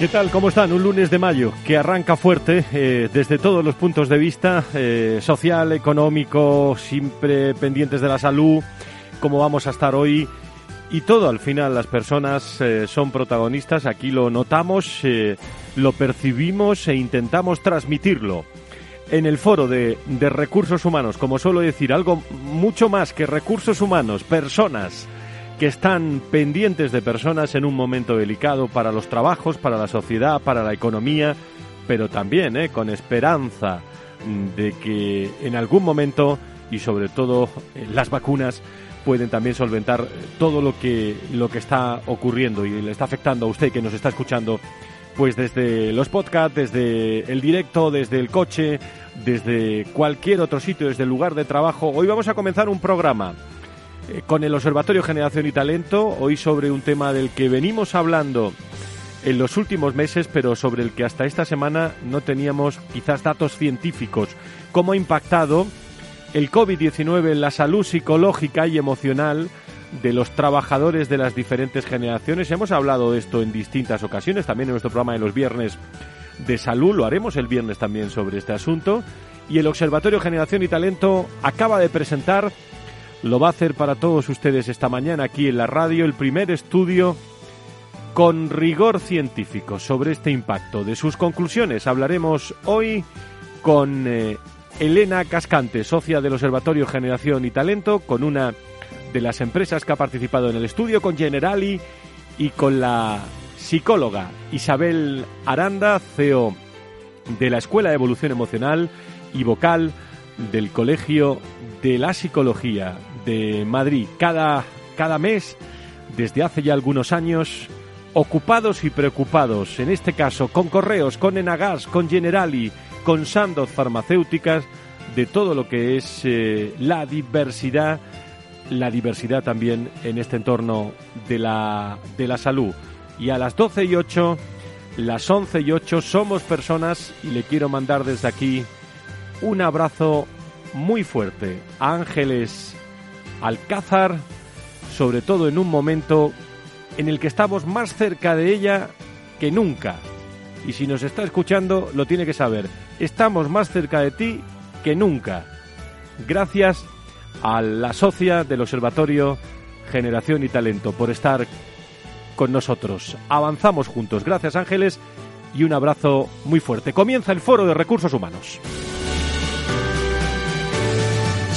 ¿Qué tal? ¿Cómo están? Un lunes de mayo que arranca fuerte eh, desde todos los puntos de vista, eh, social, económico, siempre pendientes de la salud, cómo vamos a estar hoy. Y todo, al final, las personas eh, son protagonistas, aquí lo notamos, lo percibimos e intentamos transmitirlo. En el foro de, de recursos humanos, como suelo decir, algo mucho más que recursos humanos, personas que están pendientes de personas en un momento delicado para los trabajos, para la sociedad, para la economía, pero también eh, con esperanza de que en algún momento y sobre todo eh, las vacunas pueden también solventar todo lo que lo que está ocurriendo y le está afectando a usted que nos está escuchando pues desde los podcasts, desde el directo, desde el coche, desde cualquier otro sitio, desde el lugar de trabajo. Hoy vamos a comenzar un programa eh, con el Observatorio Generación y Talento, hoy sobre un tema del que venimos hablando en los últimos meses, pero sobre el que hasta esta semana no teníamos quizás datos científicos. ¿Cómo ha impactado el COVID-19 en la salud psicológica y emocional de los trabajadores de las diferentes generaciones? Hemos hablado de esto en distintas ocasiones, también en nuestro programa de los viernes de salud, lo haremos el viernes también sobre este asunto. Y el Observatorio Generación y Talento acaba de presentar lo va a hacer para todos ustedes esta mañana aquí en la radio el primer estudio con rigor científico sobre este impacto. De sus conclusiones hablaremos hoy con eh, Elena Cascante, socia del Observatorio Generación y Talento, con una de las empresas que ha participado en el estudio, con Generali y con la psicóloga Isabel Aranda, CEO de la Escuela de Evolución Emocional y vocal del Colegio de la Psicología de Madrid cada, cada mes, desde hace ya algunos años, ocupados y preocupados, en este caso con Correos, con Enagas, con Generali, con Sandoz Farmacéuticas, de todo lo que es eh, la diversidad, la diversidad también en este entorno de la, de la salud. Y a las 12 y 8, las 11 y 8, somos personas y le quiero mandar desde aquí un abrazo muy fuerte a Ángeles Alcázar, sobre todo en un momento en el que estamos más cerca de ella que nunca. Y si nos está escuchando, lo tiene que saber. Estamos más cerca de ti que nunca. Gracias a la socia del Observatorio Generación y Talento por estar con nosotros. Avanzamos juntos. Gracias Ángeles y un abrazo muy fuerte. Comienza el Foro de Recursos Humanos.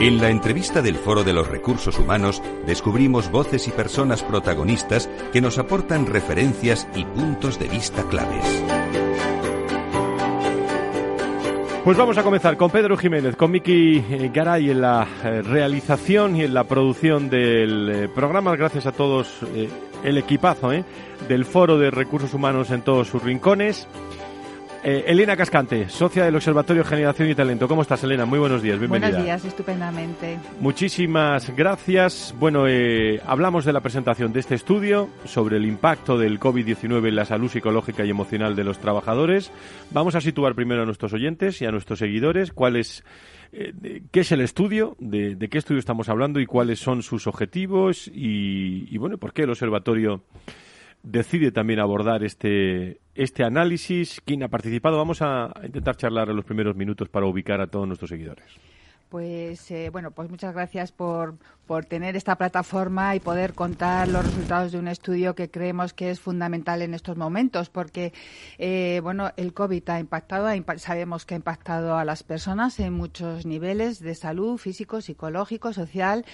En la entrevista del Foro de los Recursos Humanos descubrimos voces y personas protagonistas que nos aportan referencias y puntos de vista claves. Pues vamos a comenzar con Pedro Jiménez, con Miki eh, Garay en la eh, realización y en la producción del eh, programa. Gracias a todos el equipazo del Foro de Recursos Humanos en todos sus rincones. Eh, Elena Cascante, socia del Observatorio Generación y Talento. ¿Cómo estás, Elena? Muy buenos días, bienvenida. Buenos días, estupendamente. Muchísimas gracias. Bueno, eh, hablamos de la presentación de este estudio sobre el impacto del COVID-19 en la salud psicológica y emocional de los trabajadores. Vamos a situar primero a nuestros oyentes y a nuestros seguidores cuál es, eh, qué es el estudio, de, qué estudio estamos hablando y cuáles son sus objetivos y, y bueno, por qué el Observatorio decide también abordar este, este análisis. ¿Quién ha participado? Vamos a intentar charlar en los primeros minutos para ubicar a todos nuestros seguidores. Pues eh, bueno, pues muchas gracias por, por tener esta plataforma y poder contar los resultados de un estudio que creemos que es fundamental en estos momentos, porque eh, bueno, el COVID ha impactado, sabemos que ha impactado a las personas en muchos niveles de salud, físico, psicológico, social,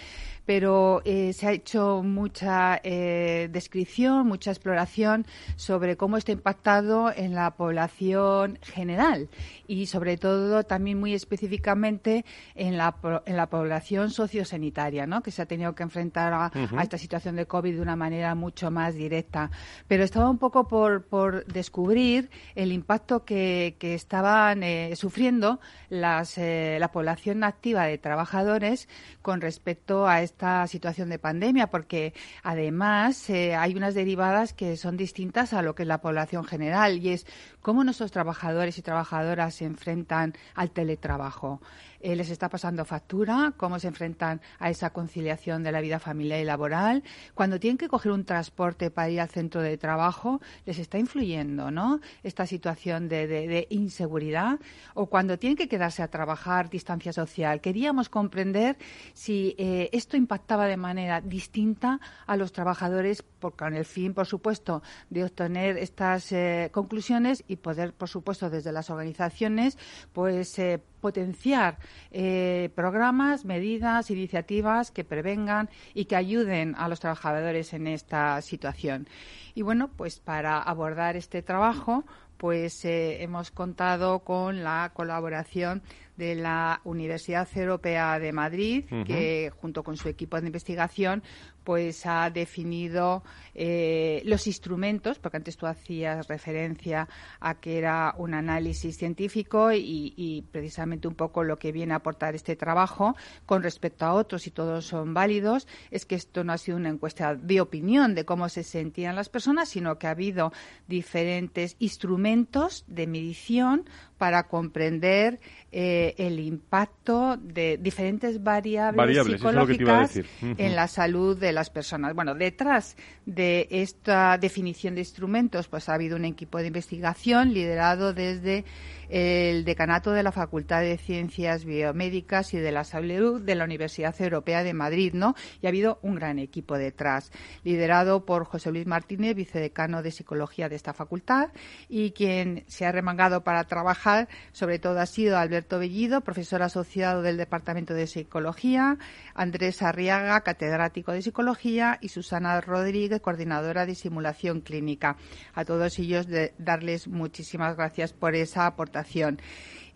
pero eh, se ha hecho mucha descripción, mucha exploración sobre cómo está impactado en la población general y sobre todo también muy específicamente en la, en la población sociosanitaria, ¿no? Que se ha tenido que enfrentar a, esta situación de COVID de una manera mucho más directa. Pero estaba un poco por, por descubrir el impacto que, que estaban eh, sufriendo las, eh, la población activa de trabajadores con respecto a esta situación de pandemia, porque además eh, hay unas derivadas que son distintas a lo que es la población general y es cómo nuestros trabajadores y trabajadoras se enfrentan al teletrabajo. Eh, les está pasando factura, cómo se enfrentan a esa conciliación de la vida familiar y laboral. Cuando tienen que coger un transporte para ir al centro de trabajo, les está influyendo, ¿no? Esta situación de, inseguridad. O cuando tienen que quedarse a trabajar, distancia social. Queríamos comprender si eh, esto impactaba de manera distinta a los trabajadores, con el fin, por supuesto, de obtener estas eh, conclusiones y poder, por supuesto, desde las organizaciones, pues potenciar eh, programas, medidas, iniciativas que prevengan y que ayuden a los trabajadores en esta situación. Y bueno, pues para abordar este trabajo, pues eh, hemos contado con la colaboración de la Universidad Europea de Madrid, que junto con su equipo de investigación pues ha definido eh, los instrumentos, porque antes tú hacías referencia a que era un análisis científico y, precisamente un poco lo que viene a aportar este trabajo con respecto a otros y todos son válidos, es que esto no ha sido una encuesta de opinión de cómo se sentían las personas, sino que ha habido diferentes instrumentos de medición para comprender eh, el impacto de diferentes variables, psicológicas en la salud de las personas. Bueno, detrás de esta definición de instrumentos, pues ha habido un equipo de investigación liderado desde el decanato de la Facultad de Ciencias Biomédicas y de la Salud de la Universidad Europea de Madrid, ¿no? Y ha habido un gran equipo detrás, liderado por José Luis Martínez, vicedecano de Psicología de esta facultad, y quien se ha remangado para trabajar, sobre todo ha sido Alberto Bellido, profesor asociado del Departamento de Psicología, Andrés Arriaga, catedrático de Psicología, y Susana Rodríguez, coordinadora de Simulación Clínica. A todos ellos de darles muchísimas gracias por esa aportación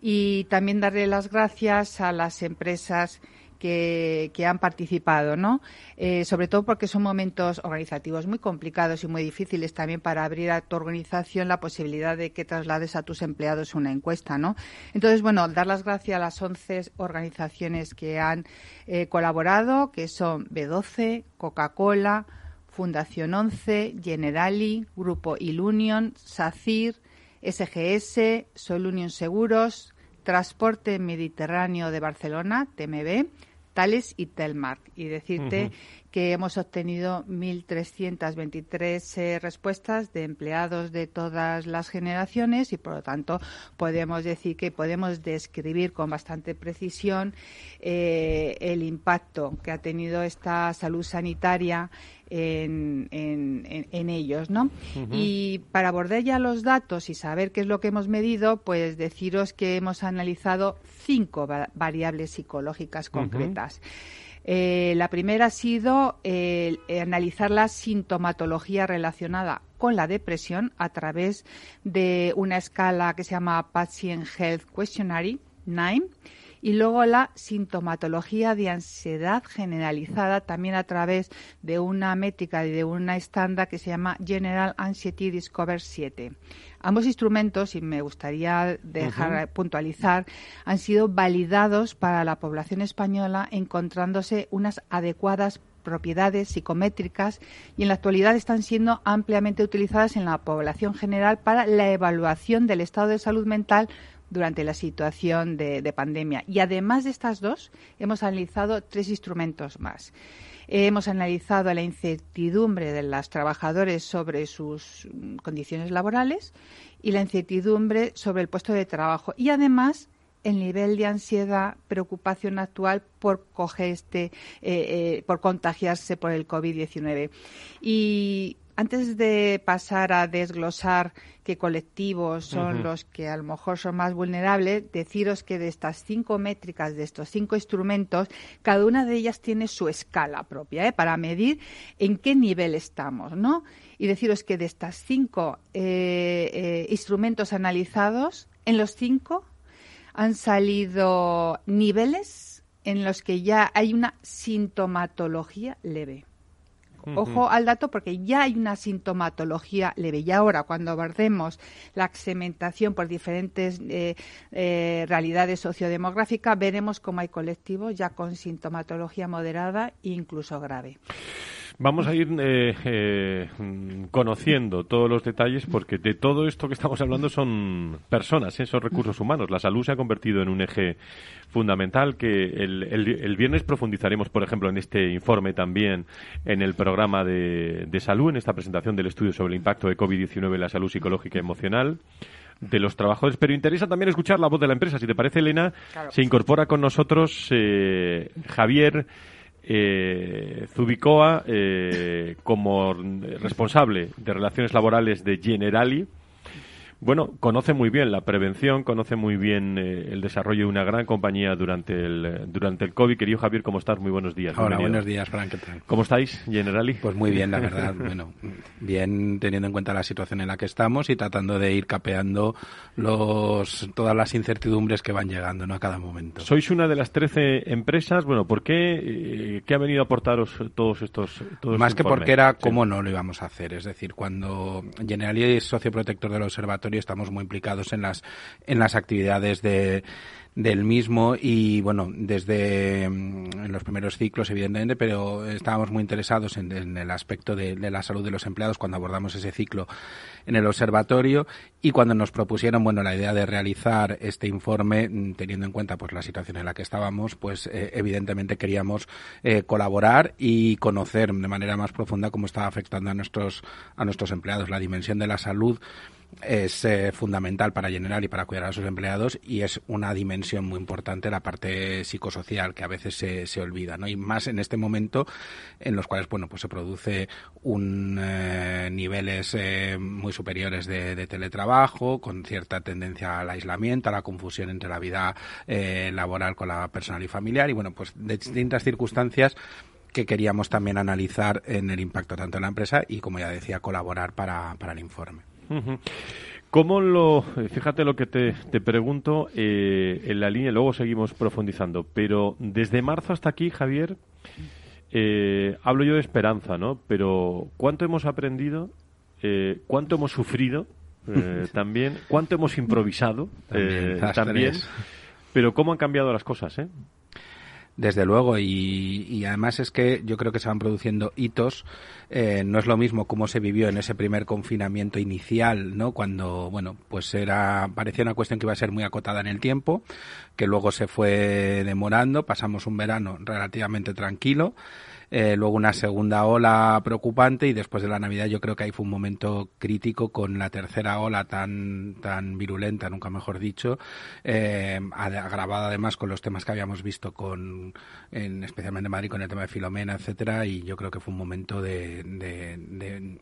y también darle las gracias a las empresas que, han participado, ¿no? Eh, sobre todo porque son momentos organizativos muy complicados y muy difíciles también para abrir a tu organización la posibilidad de que traslades a tus empleados una encuesta, ¿no? Entonces, bueno, dar las gracias a las 11 organizaciones que han eh, colaborado, que son B12, Coca-Cola, Fundación 11, Generali, Grupo Ilunion, SACIR, SGS, Sol Unión Seguros, Transporte Mediterráneo de Barcelona, TMB, Tales y Telmark. Y decirte que hemos obtenido 1.323 eh, respuestas de empleados de todas las generaciones y, por lo tanto, podemos decir que podemos describir con bastante precisión eh, el impacto que ha tenido esta salud sanitaria en, ellos, ¿no? Y para abordar ya los datos y saber qué es lo que hemos medido, pues deciros que hemos analizado cinco variables psicológicas concretas. Eh, la primera ha sido eh, analizar la sintomatología relacionada con la depresión a través de una escala que se llama Patient Health Questionnaire, 9 y luego la sintomatología de ansiedad generalizada también a través de una métrica y de una estándar que se llama General Anxiety Discover 7. Ambos instrumentos, y me gustaría dejar puntualizar, han sido validados para la población española encontrándose unas adecuadas propiedades psicométricas y en la actualidad están siendo ampliamente utilizadas en la población general para la evaluación del estado de salud mental durante la situación de, de pandemia. Y además de estas dos, hemos analizado tres instrumentos más. Hemos analizado la incertidumbre de los trabajadores sobre sus mm, condiciones laborales y la incertidumbre sobre el puesto de trabajo. Y además el nivel de ansiedad, preocupación actual por coger este, eh, eh, por contagiarse por el COVID-19. Y antes de pasar a desglosar qué colectivos son los que a lo mejor son más vulnerables, deciros que de estas cinco métricas, de estos cinco instrumentos, cada una de ellas tiene su escala propia ¿eh? para medir en qué nivel estamos, ¿no? Y deciros que de estas cinco eh, eh, instrumentos analizados, en los cinco han salido niveles en los que ya hay una sintomatología leve. Ojo al dato porque ya hay una sintomatología leve. Y ahora, cuando abordemos la segmentación por diferentes eh, eh, realidades sociodemográficas, veremos cómo hay colectivos ya con sintomatología moderada e incluso grave. Vamos a ir eh, eh, conociendo todos los detalles porque de todo esto que estamos hablando son personas, ¿eh? son recursos humanos. La salud se ha convertido en un eje fundamental que el, el, viernes profundizaremos, por ejemplo, en este informe también en el programa de, de salud, en esta presentación del estudio sobre el impacto de COVID-19 en la salud psicológica y emocional de los trabajadores. Pero interesa también escuchar la voz de la empresa. Si te parece, Elena, se incorpora con nosotros eh, Javier eh, Zubicoa eh, como responsable de relaciones laborales de Generali bueno, conoce muy bien la prevención, conoce muy bien eh, el desarrollo de una gran compañía durante el, durante el COVID. Querido Javier, ¿cómo estás? Muy buenos días. Hola, buenos días, Frank. ¿Cómo estáis, Generali? Pues muy bien, la verdad. bueno, bien teniendo en cuenta la situación en la que estamos y tratando de ir capeando los, todas las incertidumbres que van llegando ¿no? a cada momento. Sois una de las 13 empresas. Bueno, ¿por qué? Eh, ¿Qué ha venido a aportaros todos estos todos Más que porque era cómo no lo íbamos a hacer. Es decir, cuando Generali es socio protector del observatorio, estamos muy implicados en las, en las actividades de, del mismo y bueno, desde mm, en los primeros ciclos evidentemente, pero estábamos muy interesados en, el aspecto de, la salud de los empleados cuando abordamos ese ciclo en el observatorio y cuando nos propusieron, bueno, la idea de realizar este informe mm, teniendo en cuenta pues la situación en la que estábamos, pues eh, evidentemente queríamos eh, colaborar y conocer de manera más profunda cómo estaba afectando a nuestros a nuestros empleados la dimensión de la salud es eh, fundamental para generar y para cuidar a sus empleados y es una dimensión muy importante la parte psicosocial que a veces se, se olvida, ¿no? Y más en este momento en los cuales, bueno, pues se produce un eh, niveles eh, muy superiores de, teletrabajo con cierta tendencia al aislamiento, a la confusión entre la vida laboral con la personal y familiar y, bueno, pues de distintas circunstancias que queríamos también analizar en el impacto tanto en la empresa y, como ya decía, colaborar para, para el informe. ¿Cómo lo, fíjate lo que te, te pregunto eh, en la línea, luego seguimos profundizando, pero desde marzo hasta aquí, Javier, eh, hablo yo de esperanza, ¿no? Pero ¿cuánto hemos aprendido? Eh, ¿Cuánto hemos sufrido? también, ¿cuánto hemos improvisado? también pero ¿cómo han cambiado las cosas, eh? Desde luego, y, además es que yo creo que se van produciendo hitos. Eh, no es lo mismo cómo se vivió en ese primer confinamiento inicial, ¿no? Cuando, bueno, pues era, parecía una cuestión que iba a ser muy acotada en el tiempo, que luego se fue demorando, pasamos un verano relativamente tranquilo. Eh, luego una segunda ola preocupante y después de la Navidad yo creo que ahí fue un momento crítico con la tercera ola tan, tan virulenta, nunca mejor dicho, eh, agravada además con los temas que habíamos visto con, en, especialmente en Madrid con el tema de Filomena, etcétera, y yo creo que fue un momento de, de,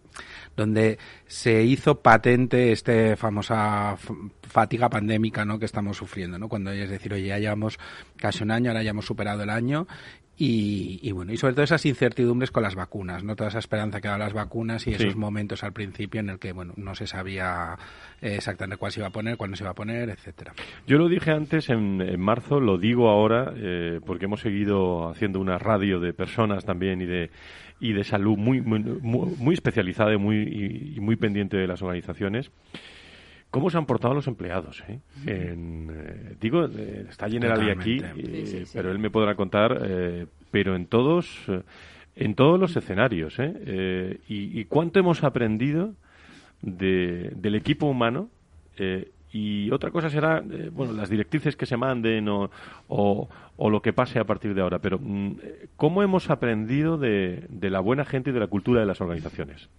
donde se hizo patente esta famosa fatiga pandémica ¿no? que estamos sufriendo, ¿no? Cuando es decir, oye, ya llevamos casi un año, ahora ya hemos superado el año Y, bueno, y sobre todo esas incertidumbres con las vacunas, ¿no? Toda esa esperanza que daban las vacunas y esos momentos al principio en el que, bueno, no se sabía exactamente cuál se iba a poner, cuándo se iba a poner, etcétera. Yo lo dije antes en, marzo, lo digo ahora, eh, porque hemos seguido haciendo una radio de personas también y de y de salud muy muy, muy especializada y muy, y muy pendiente de las organizaciones. ¿Cómo se han portado los empleados? Eh? Eh, digo, eh, está Generali aquí, pero él me podrá contar, pero en todos, en todos los escenarios. Y, cuánto hemos aprendido del equipo humano? y otra cosa será, bueno, las directrices que se manden o, o, lo que pase a partir de ahora. Pero, mm, ¿cómo hemos aprendido de la buena gente y de la cultura de las organizaciones?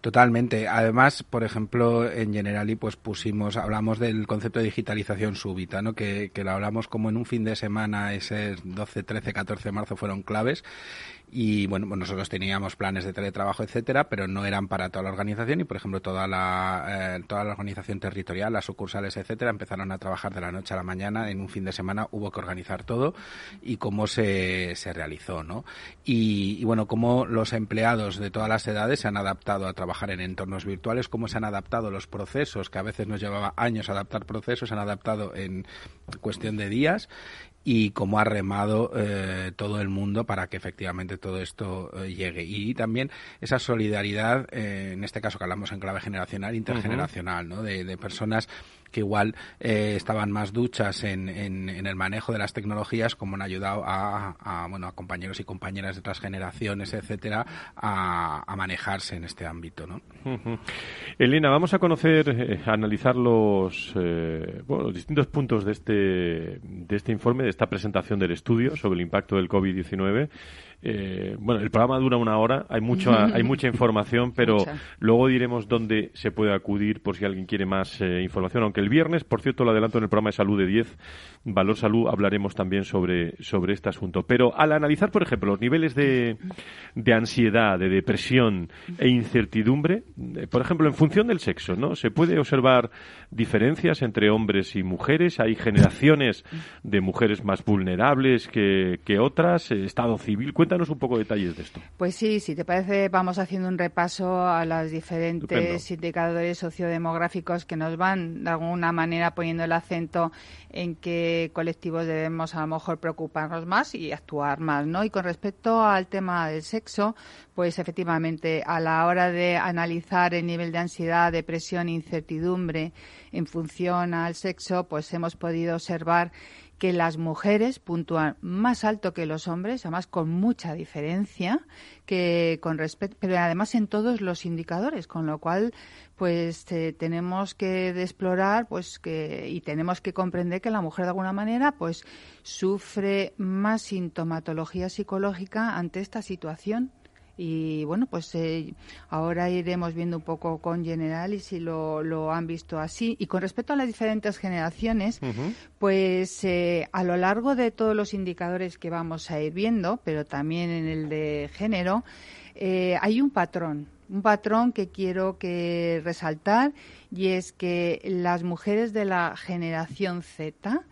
Totalmente. Además, por ejemplo, en Generali pues pusimos, hablamos del concepto de digitalización súbita, ¿no? Que, que lo hablamos como en un fin de semana, ese 12, 13, 14 de marzo fueron claves y bueno, pues nosotros teníamos planes de teletrabajo, etcétera, pero no eran para toda la organización y por ejemplo toda la eh, toda la organización territorial, las sucursales, etcétera, empezaron a trabajar de la noche a la mañana, en un fin de semana hubo que organizar todo y cómo se, se realizó, ¿no? Y, bueno, cómo los empleados de todas las edades se han adaptado a trabajar en entornos virtuales, cómo se han adaptado los procesos, que a veces nos llevaba años adaptar procesos, se han adaptado en cuestión de días y cómo ha remado eh, todo el mundo para que efectivamente todo esto eh, llegue. Y también esa solidaridad, eh, en este caso que hablamos en clave generacional, intergeneracional, ¿no? de, de personas que igual eh, estaban más duchas en, en, el manejo de las tecnologías, como han ayudado a, bueno, a compañeros y compañeras de otras generaciones, etcétera, a, manejarse en este ámbito. ¿no? Elena, vamos a conocer, eh, analizar los, eh, los distintos puntos de este, de este informe, de esta presentación del estudio sobre el impacto del COVID-19. Eh, bueno, el programa dura una hora, hay mucha, hay mucha información, pero luego diremos dónde se puede acudir por si alguien quiere más eh, información. Aunque el viernes, por cierto, lo adelanto en el programa de salud de 10, Valor Salud, hablaremos también sobre, sobre este asunto. Pero al analizar, por ejemplo, los niveles de, de ansiedad, de depresión e incertidumbre, eh, por ejemplo, en función del sexo, ¿no? Se puede observar diferencias entre hombres y mujeres, hay generaciones de mujeres más vulnerables que, que otras, estado civil. Cuéntanos un poco detalles de esto. Pues sí, si te parece, vamos haciendo un repaso a los diferentes indicadores sociodemográficos que nos van de alguna manera poniendo el acento en qué colectivos debemos a lo mejor preocuparnos más y actuar más, ¿no? Y con respecto al tema del sexo, pues efectivamente a la hora de analizar el nivel de ansiedad, depresión, incertidumbre en función al sexo, pues hemos podido observar que las mujeres puntúan más alto que los hombres, además con mucha diferencia, que con respecto, pero además en todos los indicadores, con lo cual pues tenemos que explorar pues que y tenemos que comprender que la mujer de alguna manera pues sufre más sintomatología psicológica ante esta situación y bueno, pues eh, ahora iremos viendo un poco con General y si lo, lo, han visto así. Y con respecto a las diferentes generaciones, pues eh, a lo largo de todos los indicadores que vamos a ir viendo, pero también en el de género, eh, hay un patrón un patrón que quiero que resaltar y es que las mujeres de la generación Z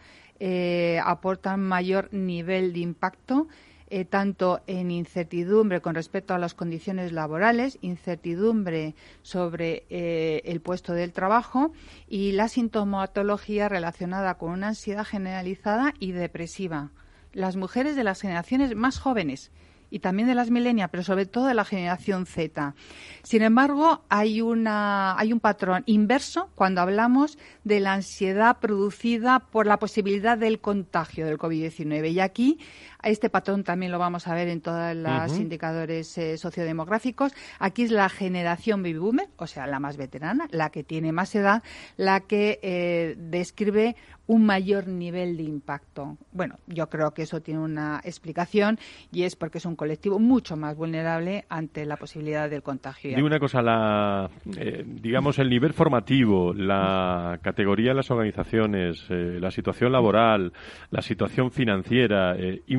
aportan mayor nivel de impacto eh, tanto en incertidumbre con respecto a las condiciones laborales, incertidumbre sobre eh, el puesto del trabajo y la sintomatología relacionada con una ansiedad generalizada y depresiva. Las mujeres de las generaciones más jóvenes y también de las milenias, pero sobre todo de la generación Z. Sin embargo, hay, una, hay un patrón inverso cuando hablamos de la ansiedad producida por la posibilidad del contagio del COVID-19. Y aquí este patrón también lo vamos a ver en todos los indicadores eh, sociodemográficos. Aquí es la generación baby boomer, o sea, la más veterana, la que tiene más edad, la que eh, describe un mayor nivel de impacto. Bueno, yo creo que eso tiene una explicación y es porque es un colectivo mucho más vulnerable ante la posibilidad del contagio. Digo una cosa, la, eh, digamos, el nivel formativo, la categoría de las organizaciones, la situación laboral, la situación financiera,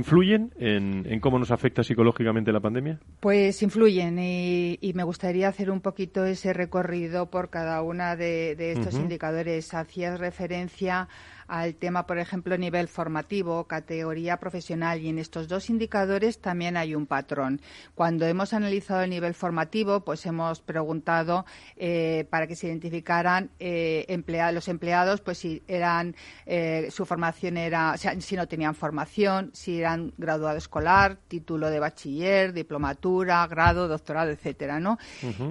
¿influyen en, cómo nos afecta psicológicamente la pandemia? Pues influyen y, me gustaría hacer un poquito ese recorrido por cada una de, estos indicadores. Hacías referencia al tema, por ejemplo, nivel formativo, categoría profesional y en estos dos indicadores también hay un patrón. Cuando hemos analizado el nivel formativo, pues hemos preguntado eh, para que se identificaran eh, los empleados, pues si eran eh, su formación era, si no tenían formación, si eran graduado escolar, título de bachiller, diplomatura, grado, doctorado, etcétera, ¿no?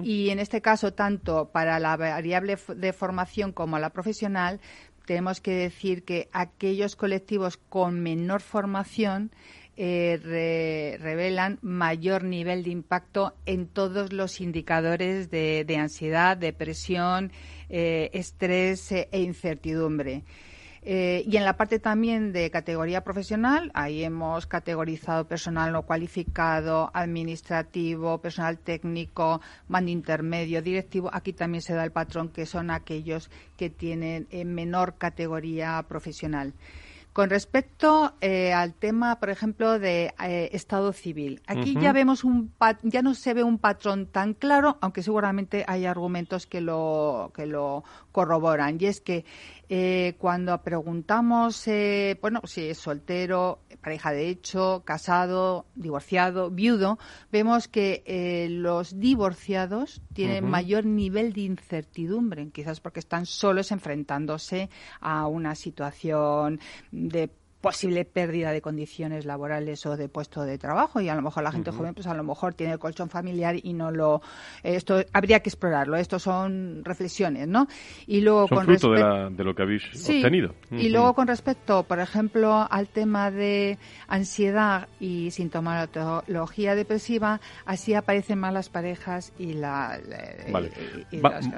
Y en este caso, tanto para la variable de formación como la profesional, tenemos que decir que aquellos colectivos con menor formación eh, revelan mayor nivel de impacto en todos los indicadores de, ansiedad, depresión, eh, estrés eh, e incertidumbre. Eh, y en la parte también de categoría profesional, ahí hemos categorizado personal no cualificado, administrativo, personal técnico, mando intermedio, directivo. Aquí también se da el patrón que son aquellos que tienen en menor categoría profesional. Con respecto eh, al tema, por ejemplo, de eh, Estado civil, aquí ya vemos un ya no se ve un patrón tan claro, aunque seguramente hay argumentos que lo que lo corroboran. Y es que eh, cuando preguntamos, eh, bueno, si es soltero, pareja de hecho, casado, divorciado, viudo, vemos que eh, los divorciados tienen mayor nivel de incertidumbre, quizás porque están solos enfrentándose a una situación de posible pérdida de condiciones laborales o de puesto de trabajo y a lo mejor la gente joven pues a lo mejor tiene el colchón familiar y no lo esto habría que explorarlo. Esto son reflexiones no y luego con fruto de, lo que habéis obtenido. Y luego con respecto por ejemplo al tema de ansiedad y sintomatología depresiva así aparecen más las parejas y la vale.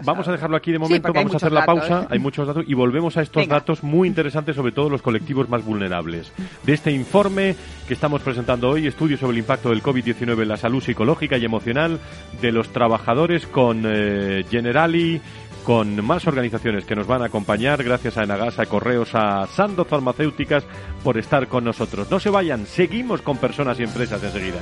vamos a dejarlo aquí de momento vamos a hacer la pausa ¿eh? hay muchos datos y volvemos a estos datos muy interesantes sobre todo los colectivos más vulnerables de este informe que estamos presentando hoy, estudio sobre el impacto del COVID-19 en la salud psicológica y emocional de los trabajadores con eh, Generali, con más organizaciones que nos van a acompañar, gracias a Enagasa, Correos, a Sando Farmacéuticas por estar con nosotros. No se vayan, seguimos con personas y empresas enseguida.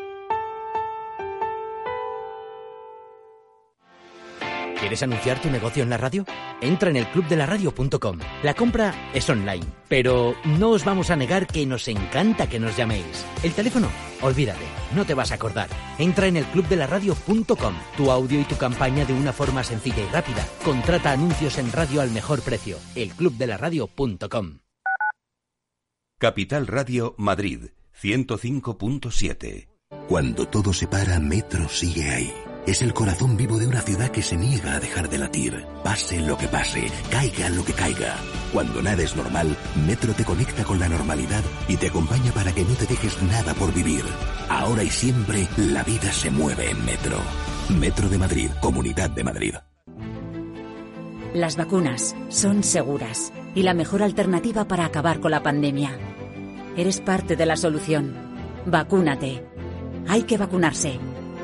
¿Quieres anunciar tu negocio en la radio? Entra en el clubdelaradio.com. La compra es online, pero no os vamos a negar que nos encanta que nos llaméis. El teléfono, olvídate, no te vas a acordar. Entra en el clubdelaradio.com. Tu audio y tu campaña de una forma sencilla y rápida. Contrata anuncios en radio al mejor precio. elclubdelaradio.com. Capital Radio Madrid 105.7. Cuando todo se para, Metro sigue ahí es el corazón vivo de una ciudad que se niega a dejar de latir. Pase lo que pase, caiga lo que caiga. Cuando nada es normal, Metro te conecta con la normalidad y te acompaña para que no te dejes nada por vivir. Ahora y siempre, la vida se mueve en Metro. Metro de Madrid, Comunidad de Madrid. Las vacunas son seguras y la mejor alternativa para acabar con la pandemia. Eres parte de la solución. Vacúnate. Hay que vacunarse.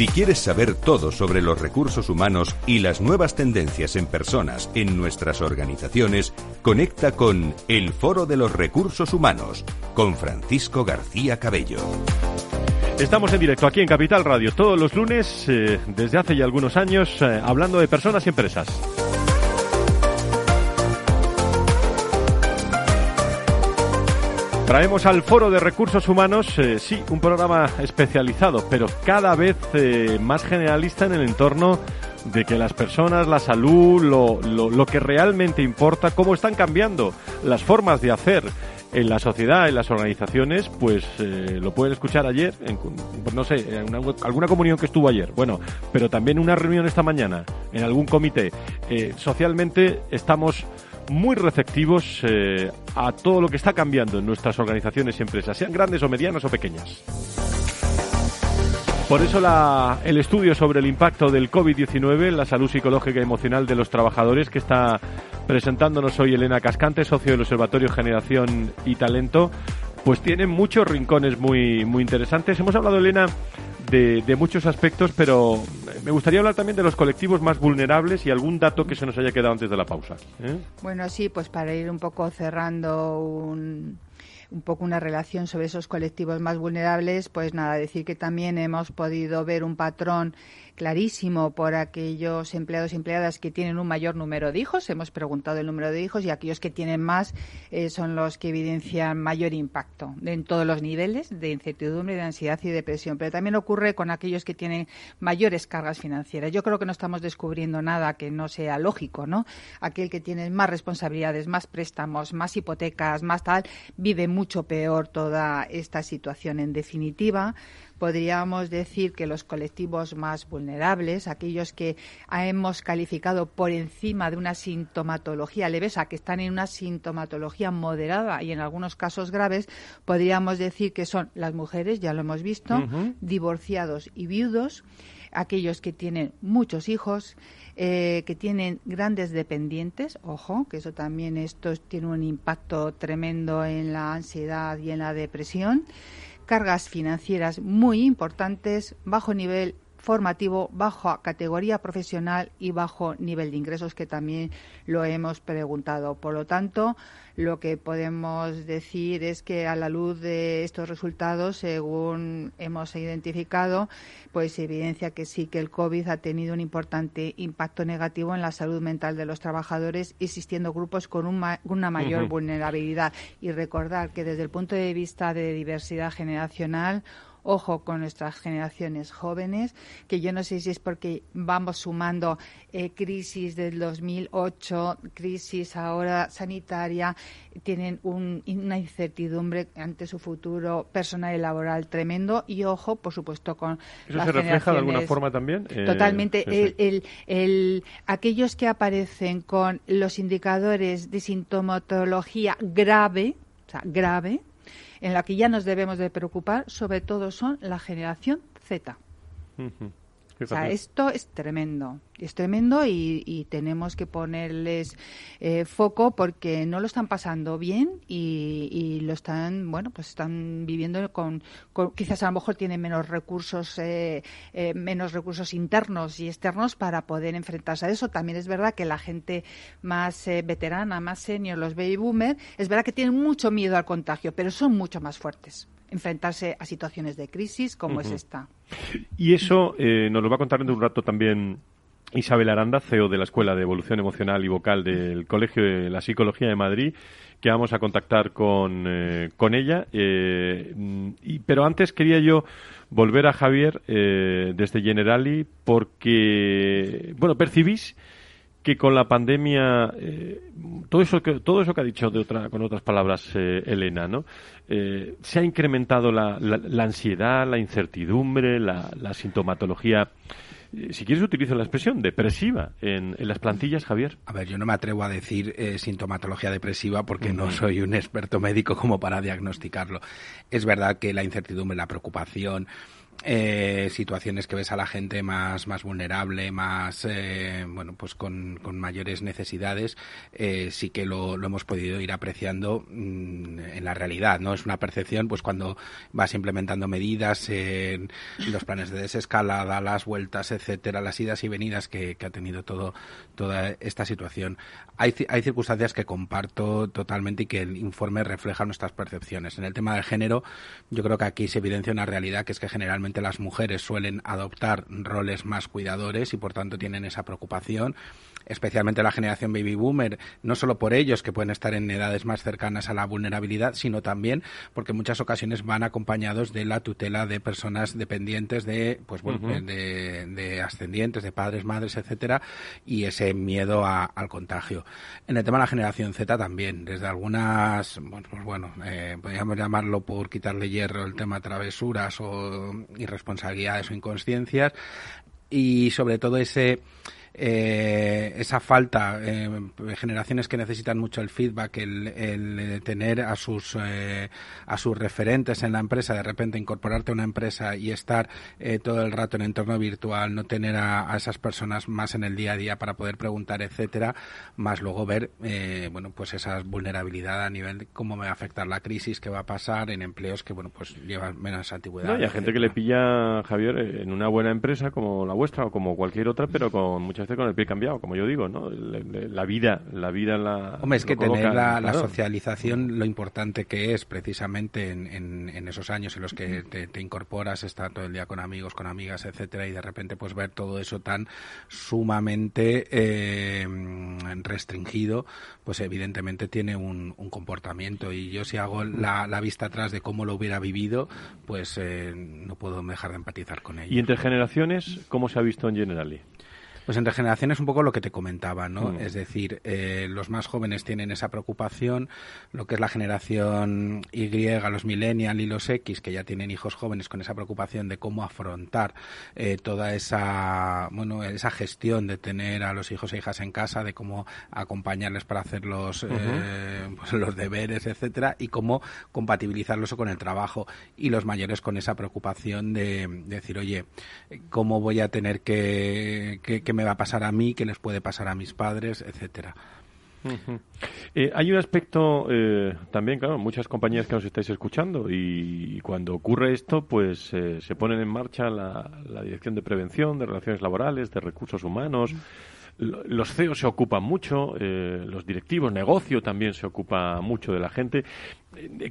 Si quieres saber todo sobre los recursos humanos y las nuevas tendencias en personas en nuestras organizaciones, conecta con El Foro de los Recursos Humanos con Francisco García Cabello. Estamos en directo aquí en Capital Radio todos los lunes, eh, desde hace ya algunos años, eh, hablando de personas y empresas. Traemos al Foro de Recursos Humanos, eh, sí, un programa especializado, pero cada vez eh, más generalista en el entorno de que las personas, la salud, lo, que realmente importa, cómo están cambiando las formas de hacer en la sociedad, en las organizaciones, pues eh, lo pueden escuchar ayer, en, pues no sé, en alguna comunión que estuvo ayer, bueno, pero también una reunión esta mañana, en algún comité. socialmente estamos muy receptivos eh, a todo lo que está cambiando en nuestras organizaciones y empresas, sean grandes o medianas o pequeñas. Por eso el estudio sobre el impacto del COVID-19 en la salud psicológica y emocional de los trabajadores que está presentándonos hoy Elena Cascante, socio del Observatorio Generación y Talento, pues tiene muchos rincones muy, muy interesantes. Hemos hablado, Elena, de, muchos aspectos, pero me gustaría hablar también de los colectivos más vulnerables y algún dato que se nos haya quedado antes de la pausa. ¿eh? Bueno, sí, pues para ir un poco cerrando un, un poco una relación sobre esos colectivos más vulnerables, pues nada, decir que también hemos podido ver un patrón clarísimo por aquellos empleados y empleadas que tienen un mayor número de hijos. Hemos preguntado el número de hijos y aquellos que tienen más eh, son los que evidencian mayor impacto en todos los niveles de incertidumbre, de ansiedad y depresión. Pero también ocurre con aquellos que tienen mayores cargas financieras. Yo creo que no estamos descubriendo nada que no sea lógico, ¿no? Aquel que tiene más responsabilidades, más préstamos, más hipotecas, más tal, vive mucho peor toda esta situación. En definitiva, podríamos decir que los colectivos más vulnerables, aquellos que hemos calificado por encima de una sintomatología levesa, que están en una sintomatología moderada y en algunos casos graves, podríamos decir que son las mujeres, ya lo hemos visto, divorciados y viudos, aquellos que tienen muchos hijos, eh, que tienen grandes dependientes, ojo, que eso también esto tiene un impacto tremendo en la ansiedad y en la depresión, cargas financieras muy importantes, bajo nivel formativo, bajo categoría profesional y bajo nivel de ingresos, que también lo hemos preguntado. Por lo tanto, lo que podemos decir es que a la luz de estos resultados, según hemos identificado, pues evidencia que sí que el COVID ha tenido un importante impacto negativo en la salud mental de los trabajadores, existiendo grupos con una mayor vulnerabilidad. Y recordar que desde el punto de vista de diversidad generacional, ojo con nuestras generaciones jóvenes, que yo no sé si es porque vamos sumando eh, crisis del 2008, crisis ahora sanitaria, tienen una incertidumbre ante su futuro personal y laboral tremendo y ojo, por supuesto, con ¿Eso se refleja de alguna forma también? Eh, totalmente. el, aquellos que aparecen con los indicadores de sintomatología grave, o sea, grave, en la que ya nos debemos de preocupar, sobre todo son la generación Z. O sea, esto es tremendo, es tremendo y, tenemos que ponerles eh, foco porque no lo están pasando bien y, lo están, bueno, pues están viviendo con, quizás a lo mejor tienen menos recursos, eh, eh, menos recursos internos y externos para poder enfrentarse a eso. También es verdad que la gente más veterana, más senior, los baby boomers, es verdad que tienen mucho miedo al contagio, pero son mucho más fuertes enfrentarse a situaciones de crisis como es esta. Y eso eh, nos lo va a contar de un rato también Isabel Aranda, CEO de la Escuela de Evolución Emocional y Vocal del Colegio de la Psicología de Madrid, que vamos a contactar con, eh, con ella. Eh, y, pero antes quería yo volver a Javier desde Generali porque, bueno, percibís que con la pandemia eh, todo eso que todo eso que ha dicho de otra con otras palabras eh, Elena no eh, se ha incrementado la, la, ansiedad la incertidumbre la, la sintomatología si quieres utilizo la expresión depresiva en, en, las plantillas, Javier. A ver, yo no me atrevo a decir sintomatología depresiva porque no soy un experto médico como para diagnosticarlo. Es verdad que la incertidumbre, la preocupación, eh, situaciones que ves a la gente más, más vulnerable, más, eh, bueno, pues con, con mayores necesidades, eh, sí que lo, lo, hemos podido ir apreciando mm, en la realidad, ¿no? Es una percepción, pues cuando vas implementando medidas en los planes de desescalada, las vueltas, etcétera, las idas y venidas que, ha tenido todo, toda esta situación. Hay, hay circunstancias que comparto totalmente y que el informe refleja nuestras percepciones. En el tema del género, yo creo que aquí se evidencia una realidad que es que generalmente las mujeres suelen adoptar roles más cuidadores y por tanto tienen esa preocupación especialmente la generación baby boomer, no solo por ellos que pueden estar en edades más cercanas a la vulnerabilidad, sino también porque en muchas ocasiones van acompañados de la tutela de personas dependientes de, pues bueno, de, ascendientes, de padres, madres, etcétera, y ese miedo al contagio. En el tema de la generación Z también, desde algunas, bueno, pues bueno, eh, podríamos llamarlo por quitarle hierro el tema travesuras o irresponsabilidades o inconsciencias, y sobre todo ese eh, esa falta, eh, generaciones que necesitan mucho el feedback, el, el tener a sus, eh, a sus referentes en la empresa, de repente incorporarte a una empresa y estar eh, todo el rato en entorno virtual, no tener a, a, esas personas más en el día a día para poder preguntar, etcétera, más luego ver, eh, bueno, pues esa vulnerabilidad a nivel de cómo me va a afectar la crisis, qué va a pasar en empleos que, bueno, pues llevan menos antigüedad. No, y hay gente que le pilla, Javier, en una buena empresa como la vuestra o como cualquier otra, pero con mucha con el pie cambiado, como yo digo, ¿no? La vida, la vida la. Hombre, es que tener la, socialización, lo importante que es precisamente en, en, esos años en los que te, incorporas, estar todo el día con amigos, con amigas, etcétera, y de repente pues ver todo eso tan sumamente eh, restringido, pues evidentemente tiene un, comportamiento. Y yo si hago la, vista atrás de cómo lo hubiera vivido, pues eh, no puedo dejar de empatizar con ello. ¿Y entre generaciones, cómo se ha visto en Generali? Pues entre generaciones un poco lo que te comentaba, ¿no? Mm. Es decir, eh, los más jóvenes tienen esa preocupación, lo que es la generación Y, los millennials y los X, que ya tienen hijos jóvenes con esa preocupación de cómo afrontar eh, toda esa, bueno, esa gestión de tener a los hijos e hijas en casa, de cómo acompañarles para hacer los, eh, pues los deberes, etcétera, y cómo compatibilizarlos con el trabajo. Y los mayores con esa preocupación de, decir, oye, ¿cómo voy a tener que, que, que me va a pasar a mí, qué les puede pasar a mis padres, etcétera. Eh, hay un aspecto eh, también, claro, muchas compañías que nos estáis escuchando y, cuando ocurre esto, pues eh, se ponen en marcha la, Dirección de Prevención, de Relaciones Laborales, de Recursos Humanos. Los CEOs se ocupan mucho, los directivos, negocio también se ocupa mucho de la gente.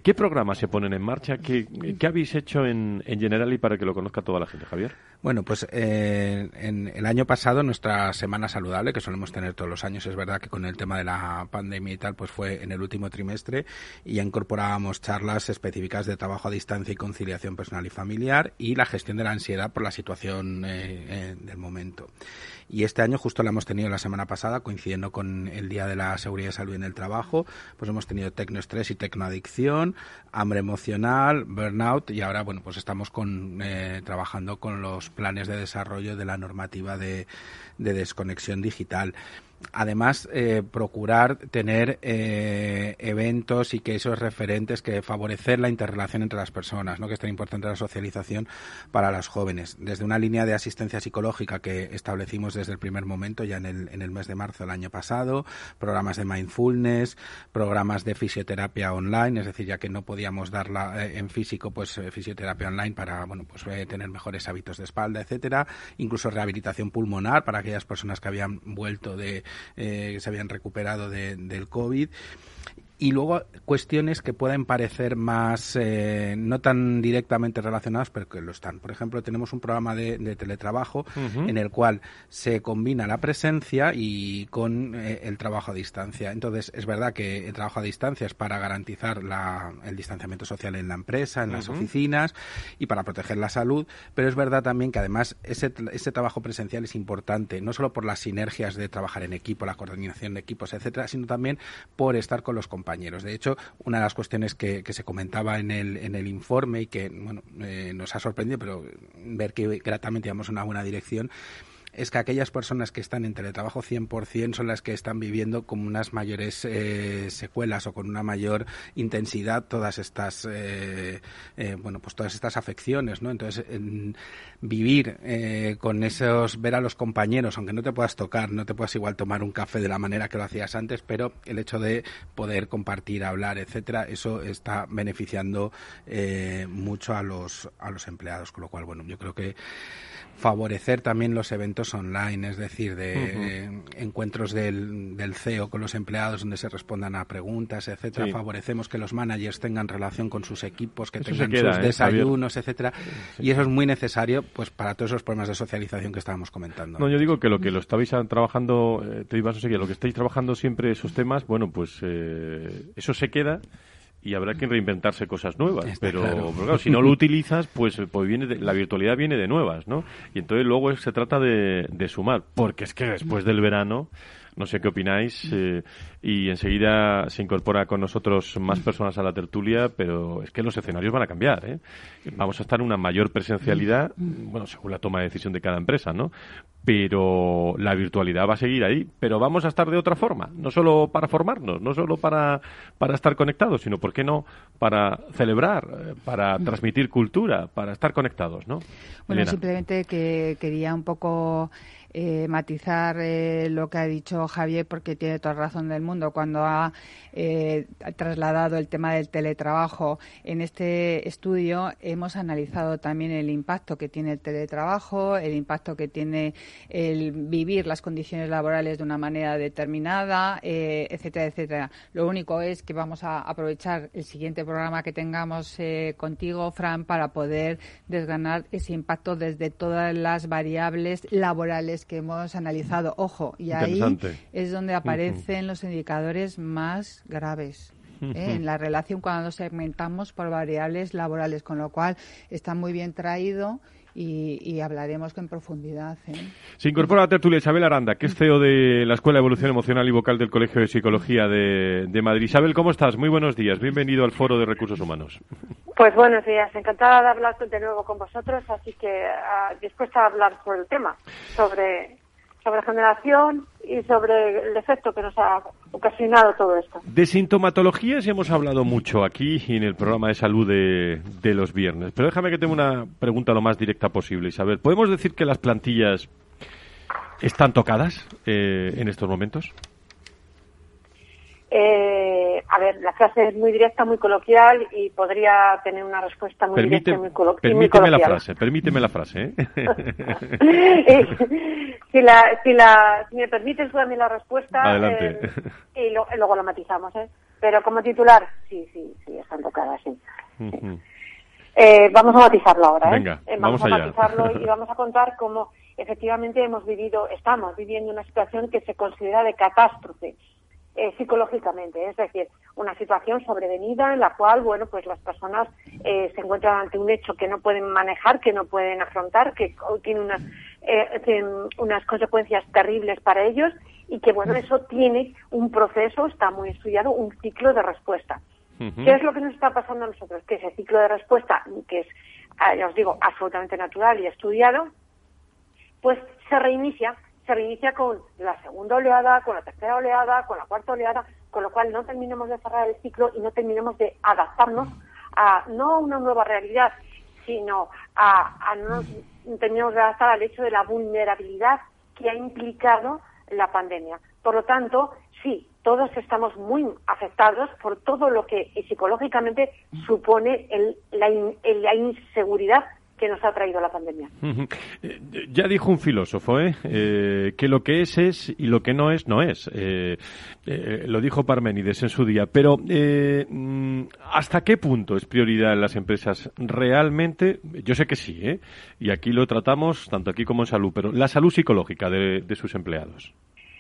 ¿Qué programas se ponen en marcha? ¿Qué, habéis hecho en, en Generali para que lo conozca toda la gente, Javier? Bueno, pues eh, en el año pasado nuestra semana saludable, que solemos tener todos los años, es verdad que con el tema de la pandemia y tal, pues fue en el último trimestre y ya incorporábamos charlas específicas de trabajo a distancia y conciliación personal y familiar y la gestión de la ansiedad por la situación eh, eh, del momento. Y este año justo la hemos tenido la semana pasada, coincidiendo con el Día de la Seguridad y Salud en el Trabajo, pues hemos tenido tecnoestrés y tecnoadicción, hambre emocional, burnout y ahora, bueno, pues estamos con, eh, trabajando con los planes de desarrollo de la normativa de, de desconexión digital. Además eh, procurar tener eh, eventos y que esos referentes que favorecer la interrelación entre las personas, ¿no? que es tan importante la socialización para los jóvenes. Desde una línea de asistencia psicológica que establecimos desde el primer momento, ya en el, en el mes de marzo del año pasado, programas de mindfulness, programas de fisioterapia online, es decir, ya que no podíamos darla eh, en físico, pues fisioterapia online para bueno, pues tener mejores hábitos de espalda, etcétera, incluso rehabilitación pulmonar para aquellas personas que habían vuelto de eh, que se habían recuperado de, del COVID y luego cuestiones que pueden parecer más eh, no tan directamente relacionadas pero que lo están. Por ejemplo tenemos un programa de, teletrabajo en el cual se combina la presencia y con eh, el trabajo a distancia. Entonces es verdad que el trabajo a distancia es para garantizar la, el distanciamiento social en la empresa en las oficinas y para proteger la salud pero es verdad también que además ese, ese trabajo presencial es importante no solo por las sinergias de trabajar en equipo la coordinación de equipos etcétera sino también por estar con los compañeros de hecho, una de las cuestiones que, se comentaba en el, informe y que bueno, eh, nos ha sorprendido, pero ver que gratamente íbamos en una buena dirección, es que aquellas personas que están en teletrabajo 100% son las que están viviendo con unas mayores eh, secuelas o con una mayor intensidad todas estas eh, eh, bueno pues todas estas afecciones no entonces vivir con esos ver a los compañeros aunque no te puedas tocar no te puedas igual tomar un café de la manera que lo hacías antes pero el hecho de poder compartir hablar etcétera eso está beneficiando mucho a los a los empleados con lo cual bueno yo creo que favorecer también los eventos online, es decir, de encuentros del, del, CEO con los empleados donde se respondan a preguntas, etcétera. Favorecemos que los managers tengan relación con sus equipos, que tengan sus ¿eh? desayunos, etcétera. y eso es muy necesario, pues, para todos esos problemas de socialización que estábamos comentando. No, yo digo que lo que lo estabais trabajando, eh, te ibas a seguir, lo que estáis trabajando siempre esos temas, bueno, pues eh, eso se queda y habrá que reinventarse cosas nuevas. pero, claro. si no lo utilizas, pues, pues viene la virtualidad viene de nuevas, ¿no? Y entonces luego se trata de, de sumar, porque es que después del verano no sé qué opináis. Eh, y enseguida se incorpora con nosotros más personas a la tertulia, pero es que los escenarios van a cambiar. ¿eh? Vamos a estar en una mayor presencialidad, bueno, según la toma de decisión de cada empresa, ¿no? Pero la virtualidad va a seguir ahí. Pero vamos a estar de otra forma, no solo para formarnos, no solo para, para estar conectados, sino, ¿por qué no?, para celebrar, eh, para transmitir cultura, para estar conectados, ¿no? Bueno, simplemente que quería un poco eh, matizar eh, lo que ha dicho Javier porque tiene toda razón del mundo cuando ha eh, trasladado el tema del teletrabajo. En este estudio hemos analizado también el impacto que tiene el teletrabajo, el impacto que tiene el vivir las condiciones laborales de una manera determinada, etcétera, etcétera. Lo único es que vamos a aprovechar el siguiente programa que tengamos contigo, Fran, para poder desganar ese impacto desde todas las variables laborales que hemos analizado. Ojo, y ahí es donde aparecen los indicadores más graves. ¿eh? en la relación cuando segmentamos por variables laborales, con lo cual está muy bien traído y, hablaremos en profundidad. ¿eh? Se incorpora a la tertulia Isabel Aranda, que es CEO de la Escuela de Evolución Emocional y Vocal del Colegio de Psicología de, de, Madrid. Isabel, ¿cómo estás? Muy buenos días. Bienvenido al Foro de Recursos Humanos. Pues buenos días. Encantada de hablar de nuevo con vosotros, así que uh, dispuesta a hablar sobre el tema, sobre sobre generación y sobre el efecto que nos ha ocasionado todo esto. De sintomatologías hemos hablado mucho aquí en el programa de salud de, de los viernes, pero déjame que tenga una pregunta lo más directa posible, Isabel. ¿Podemos decir que las plantillas están tocadas eh, en estos momentos? Eh, a ver, la frase es muy directa, muy coloquial y podría tener una respuesta muy directa y muy, coloquial. Permíteme la frase, permíteme la frase. ¿eh? si, la, si, la, si me permites tú la respuesta Adelante. Eh, y, luego la matizamos. ¿eh? Pero como titular, sí, sí, sí, están tocadas, sí. eh, vamos a matizarlo ahora. ¿eh? Venga, vamos, vamos a matizarlo y vamos a contar cómo efectivamente hemos vivido, estamos viviendo una situación que se considera de catástrofe eh, psicológicamente, es decir, una situación sobrevenida en la cual, bueno, pues las personas eh, se encuentran ante un hecho que no pueden manejar, que no pueden afrontar, que tiene unas, eh, unas consecuencias terribles para ellos y que, bueno, eso tiene un proceso, está muy estudiado, un ciclo de respuesta. ¿Qué es lo que nos está pasando a nosotros? Que ese ciclo de respuesta, que es, ah, ya os digo, absolutamente natural y estudiado, pues se reinicia se reinicia con la segunda oleada, con la tercera oleada, con la cuarta oleada, con lo cual no terminemos de cerrar el ciclo y no terminemos de adaptarnos a no a una nueva realidad, sino a, a no terminemos de adaptar al hecho de la vulnerabilidad que ha implicado la pandemia. Por lo tanto, sí, todos estamos muy afectados por todo lo que psicológicamente supone el, la, la inseguridad que nos ha traído la pandemia. Eh, ya dijo un filósofo ¿eh? ¿eh? que lo que es es y lo que no es no es. Eh, lo dijo Parménides en su día. Pero mm, ¿hasta qué punto es prioridad en las empresas realmente? Yo sé que sí, y aquí lo tratamos tanto aquí como en salud, pero la salud psicológica de sus empleados.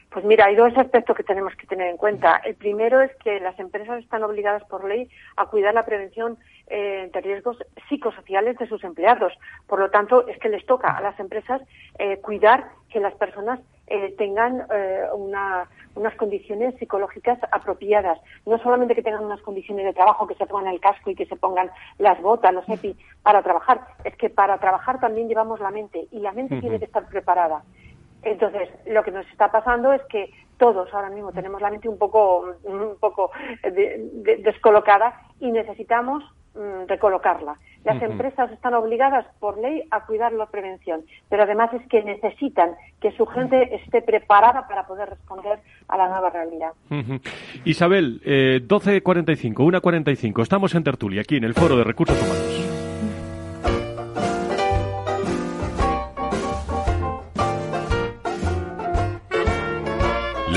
Pues mira, hay dos aspectos que tenemos que tener en cuenta. El primero es que las empresas están obligadas por ley a cuidar la prevención eh, de riesgos psicosociales de sus empleados. Por lo tanto, es que les toca a las empresas eh, cuidar que las personas eh, tengan unas condiciones psicológicas apropiadas. No solamente que tengan unas condiciones de trabajo, que se pongan el casco y que se pongan las botas, los EPI para trabajar. Es que para trabajar también llevamos la mente y la mente tiene que estar preparada. Entonces, lo que nos está pasando es que todos ahora mismo tenemos la mente un poco, un poco descolocada y necesitamos mm, recolocarla. Las empresas están obligadas por ley a cuidar la prevención, pero además es que necesitan que su gente esté preparada para poder responder a la nueva realidad. Isabel, eh, 12.45, 1.45, estamos en tertulia aquí en el Foro de Recursos Humanos.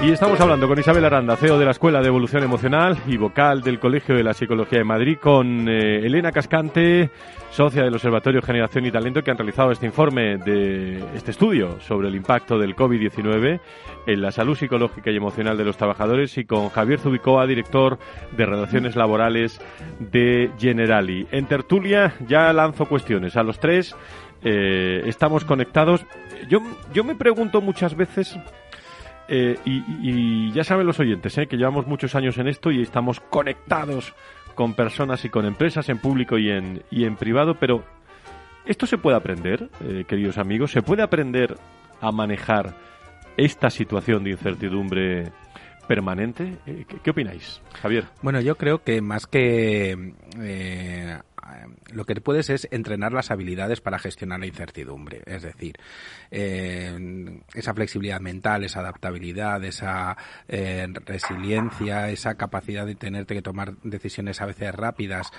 Y estamos hablando con Isabel Aranda, CEO de la Escuela de Evolución Emocional y vocal del Colegio de la Psicología de Madrid, con eh, Elena Cascante, socia del Observatorio Generación y Talento, que han realizado este informe de este estudio sobre el impacto del COVID-19 en la salud psicológica y emocional de los trabajadores, y con Javier Zubicoa, director de Relaciones Laborales de Generali. En tertulia ya lanzo cuestiones a los tres. Eh, estamos conectados. Yo, yo me pregunto muchas veces eh, y, ya saben los oyentes eh, que llevamos muchos años en esto y estamos conectados con personas y con empresas en público y en, y en privado, pero esto se puede aprender, eh, queridos amigos, se puede aprender a manejar esta situación de incertidumbre permanente. ¿Qué, opináis, Javier? Bueno, yo creo que más que lo que puedes es entrenar las habilidades para gestionar la incertidumbre. Es decir, eh, esa flexibilidad mental, esa adaptabilidad, esa eh, resiliencia, esa capacidad de tenerte que tomar decisiones a veces rápidas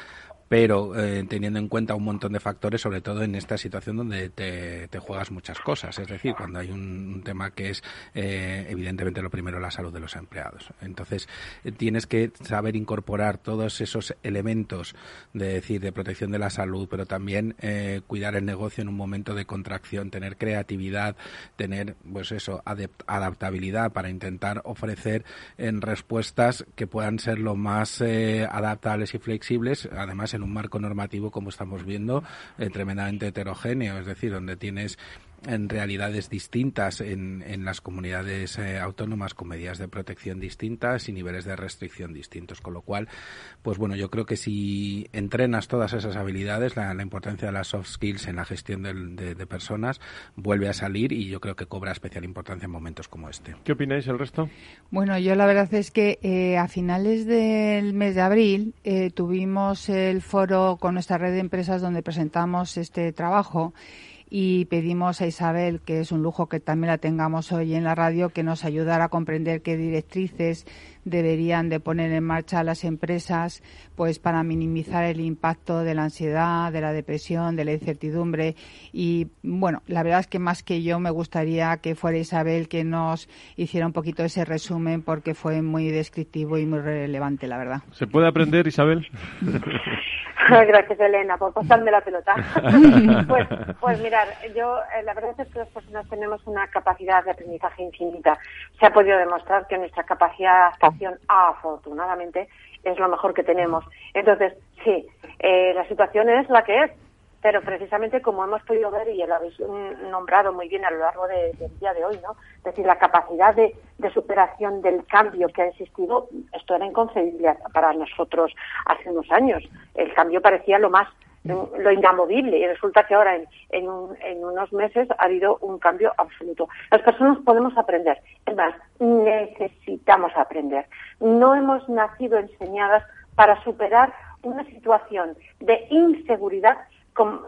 pero eh, teniendo en cuenta un montón de factores, sobre todo en esta situación donde te, juegas muchas cosas. Es decir, cuando hay un, tema que es, eh, evidentemente, lo primero, la salud de los empleados. Entonces, eh, tienes que saber incorporar todos esos elementos de decir, de protección de la salud, pero también cuidar el negocio en un momento de contracción, tener creatividad, tener, pues eso, adaptabilidad para intentar ofrecer en respuestas que puedan ser lo más adaptables y flexibles, además en un marco normativo, como estamos viendo, eh, tremendamente heterogéneo, es decir, donde tienes en realidades distintas en, en las comunidades eh, autónomas con medidas de protección distintas y niveles de restricción distintos. Con lo cual, pues bueno, yo creo que si entrenas todas esas habilidades, la, importancia de las soft skills en la gestión de, de, personas vuelve a salir y yo creo que cobra especial importancia en momentos como este. ¿Qué opináis el resto? Bueno, yo la verdad es que eh, a finales del mes de abril eh, tuvimos el foro con nuestra red de empresas donde presentamos este trabajo y pedimos a Isabel, que es un lujo que también la tengamos hoy en la radio, que nos ayudara a comprender qué directrices deberían de poner en marcha las empresas pues para minimizar el impacto de la ansiedad, de la depresión, de la incertidumbre y bueno, la verdad es que más que yo me gustaría que fuera Isabel que nos hiciera un poquito ese resumen porque fue muy descriptivo y muy relevante, la verdad. ¿Se puede aprender, Isabel? Gracias, Elena, por pasarme la pelota. pues, pues mirar, yo, eh, la verdad es que las personas tenemos una capacidad de aprendizaje infinita. Se ha podido demostrar que nuestra capacidad de adaptación, afortunadamente, es lo mejor que tenemos. Entonces, sí, eh, la situación es la que es. Pero precisamente como hemos podido ver y lo habéis nombrado muy bien a lo largo del día de hoy, ¿no? Es decir, la capacidad de, superación del cambio que ha existido, esto era inconcebible para nosotros hace unos años. El cambio parecía lo más lo inamovible y resulta que ahora en, en, unos meses ha habido un cambio absoluto. Las personas podemos aprender, es más, necesitamos aprender. No hemos nacido enseñadas para superar una situación de inseguridad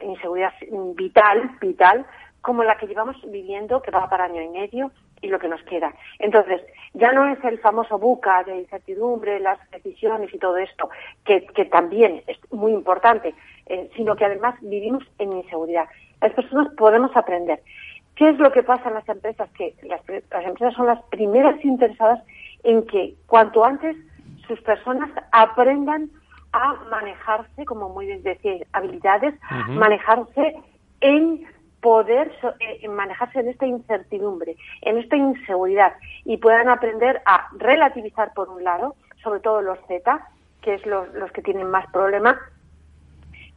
inseguridad vital, vital, como la que llevamos viviendo, que va para año y medio, y lo que nos queda. Entonces, ya no es el famoso buca de incertidumbre, las decisiones y todo esto, que, también es muy importante, eh, sino que además vivimos en inseguridad. Las personas podemos aprender. ¿Qué es lo que pasa en las empresas? Que las, las empresas son las primeras interesadas en que cuanto antes sus personas aprendan a manejarse, como muy bien decía, habilidades, manejarse en poder eh, manejarse en esta incertidumbre, en esta inseguridad y puedan aprender a relativizar por un lado, sobre todo los Z, que es los, los que tienen más problemas,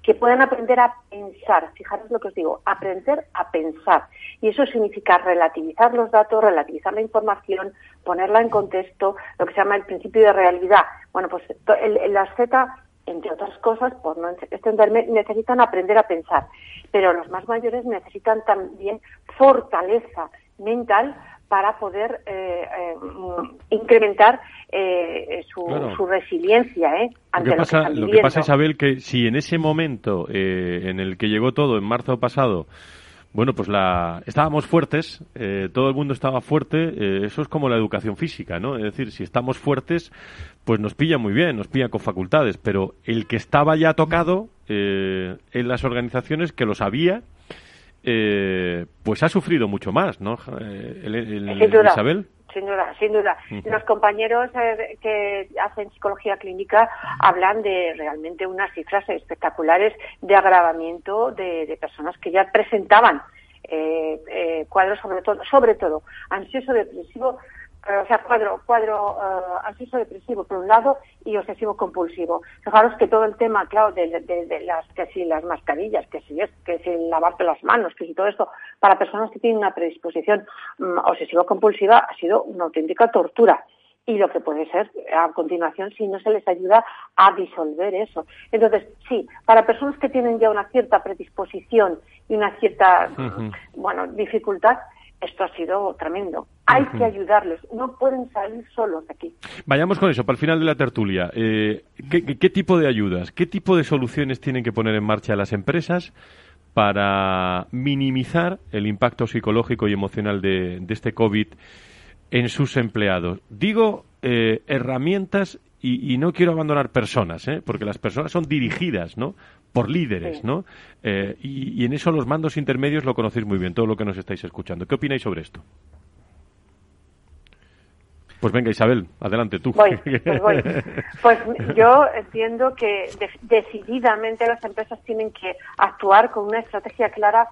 que puedan aprender a pensar, fijaros lo que os digo, aprender a pensar. Y eso significa relativizar los datos, relativizar la información, ponerla en contexto, lo que se llama el principio de realidad. Bueno, pues el, las Z entre otras cosas, por no extenderme, necesitan aprender a pensar. Pero los más mayores necesitan también fortaleza mental para poder eh, eh, incrementar eh, su, resiliencia ¿eh? ante lo que, pasa, lo que pasa, Isabel, que si en ese momento en el que llegó todo, en marzo pasado, bueno, pues la estábamos fuertes, eh, todo el mundo estaba fuerte, eh, eso es como la educación física, ¿no? Es decir, si estamos fuertes, pues nos pilla muy bien, nos pilla con facultades, pero el que estaba ya tocado eh, en las organizaciones, que lo sabía, pues ha sufrido mucho más, ¿no? Isabel sin duda, sin duda. Los compañeros eh, que hacen psicología clínica hablan de realmente unas cifras espectaculares de agravamiento de, personas que ya presentaban eh, eh, cuadros sobre todo, sobre todo ansioso depresivo o sea, cuadro, cuadro uh, ansioso depresivo por un lado y obsesivo compulsivo. Fijaros que todo el tema, claro, de, las, que si las mascarillas, que si es, que si lavarte las manos, que si todo esto, para personas que tienen una predisposición um, obsesivo compulsiva ha sido una auténtica tortura y lo que puede ser a continuación si no se les ayuda a disolver eso. Entonces, sí, para personas que tienen ya una cierta predisposición y una cierta, bueno, dificultad, esto ha sido tremendo. Hay que ayudarles, no pueden salir solos de aquí. Vayamos con eso, para el final de la tertulia. Eh, ¿qué, tipo de ayudas, qué tipo de soluciones tienen que poner en marcha las empresas para minimizar el impacto psicológico y emocional de, este COVID en sus empleados? Digo eh, herramientas y, no quiero abandonar personas, ¿eh? porque las personas son dirigidas, ¿no? Por líderes, ¿no? Eh, y, en eso los mandos intermedios lo conocéis muy bien, todo lo que nos estáis escuchando. ¿Qué opináis sobre esto? Pues venga, Isabel, adelante tú. Voy, pues, voy. pues yo entiendo que decididamente las empresas tienen que actuar con una estrategia clara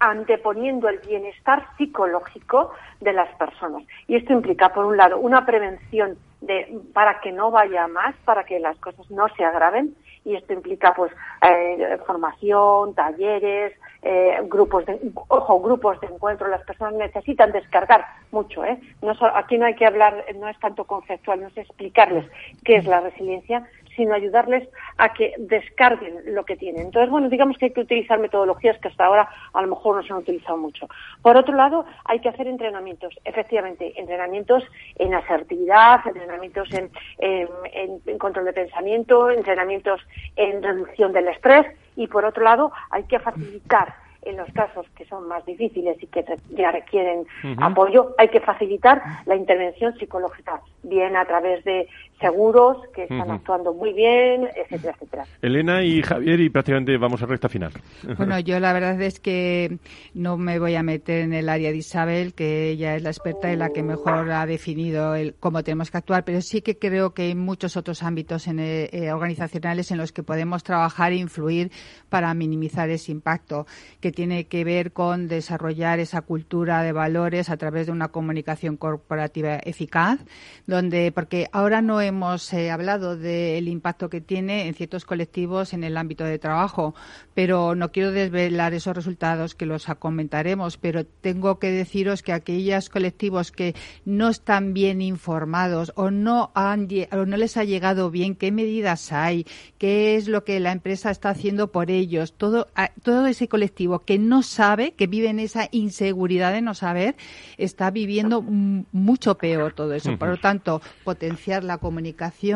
anteponiendo el bienestar psicológico de las personas. Y esto implica, por un lado, una prevención de, para que no vaya más, para que las cosas no se agraven, y esto implica pues eh, formación, talleres, eh, grupos de ojo, grupos de encuentro. Las personas necesitan descargar mucho, ¿eh? No aquí no hay que hablar, no es tanto conceptual, no es explicarles qué es la resiliencia, sino ayudarles a que descarguen lo que tienen. Entonces, bueno, digamos que hay que utilizar metodologías que hasta ahora a lo mejor no se han utilizado mucho. Por otro lado, hay que hacer entrenamientos, efectivamente, entrenamientos en asertividad, entrenamientos en, en control de pensamiento, entrenamientos en reducción del estrés y, por otro lado, hay que facilitar en los casos que son más difíciles y que ya requieren apoyo, hay que facilitar la intervención psicológica, bien a través de seguros que están actuando muy bien, etcétera, etcétera. Elena y Javier, y prácticamente vamos a recta final. Bueno, yo la verdad es que no me voy a meter en el área de Isabel, que ella es la experta y la que mejor ha definido el, cómo tenemos que actuar, pero sí que creo que hay muchos otros ámbitos en, eh, eh, organizacionales en los que podemos trabajar e influir para minimizar ese impacto, que tiene que ver con desarrollar esa cultura de valores a través de una comunicación corporativa eficaz, donde, porque ahora no hemos eh, hablado del impacto que tiene en ciertos colectivos en el ámbito de trabajo, pero no quiero desvelar esos resultados que los comentaremos, pero tengo que deciros que aquellos colectivos que no están bien informados o no, han, o no les ha llegado bien qué medidas hay, qué es lo que la empresa está haciendo por ellos, todo, todo ese colectivo que no sabe, que vive en esa inseguridad de no saber, está viviendo mucho peor todo eso. Por lo tanto, potenciar la comunicación,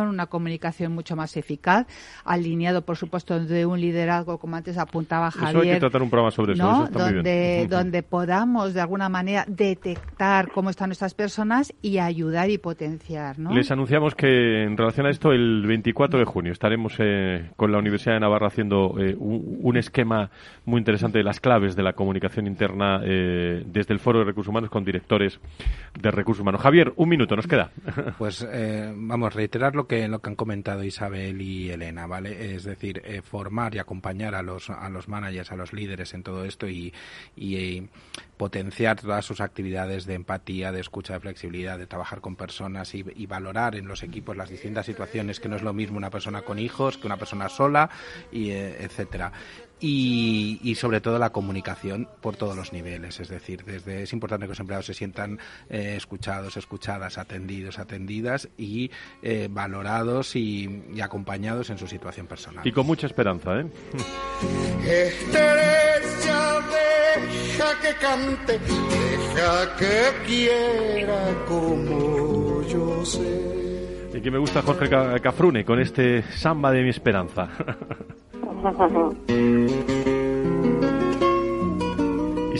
una comunicación mucho más eficaz, alineado, por supuesto, de un liderazgo, como antes apuntaba Javier. Eso hay que tratar un programa sobre eso. donde, donde podamos, de alguna manera, detectar cómo están nuestras personas y ayudar y potenciar. Les anunciamos que, en relación a esto, el 24 de junio estaremos eh, con la Universidad de Navarra haciendo eh, un, esquema muy interesante de las claves de la comunicación interna eh, desde el Foro de Recursos Humanos con directores de recursos humanos. Javier, un minuto, nos queda. Pues eh, vamos, reiterar lo que, lo que han comentado Isabel y Elena, ¿vale? Es decir, eh, formar y acompañar a los, a los managers, a los líderes en todo esto y, y potenciar todas sus actividades de empatía, de escucha, de flexibilidad, de trabajar con personas y, valorar en los equipos las distintas situaciones, que no es lo mismo una persona con hijos que una persona sola, y, etcétera y, sobre todo la comunicación por todos los niveles. Es decir, desde es importante que los empleados se sientan eh, escuchados, escuchadas, atendidos, atendidas y eh, valorados y, acompañados en su situación personal. Y con mucha esperanza, ¿eh? deja que cante, deja que quiera como yo sé. Y que me gusta Jorge Cafrune con este samba de mi esperanza.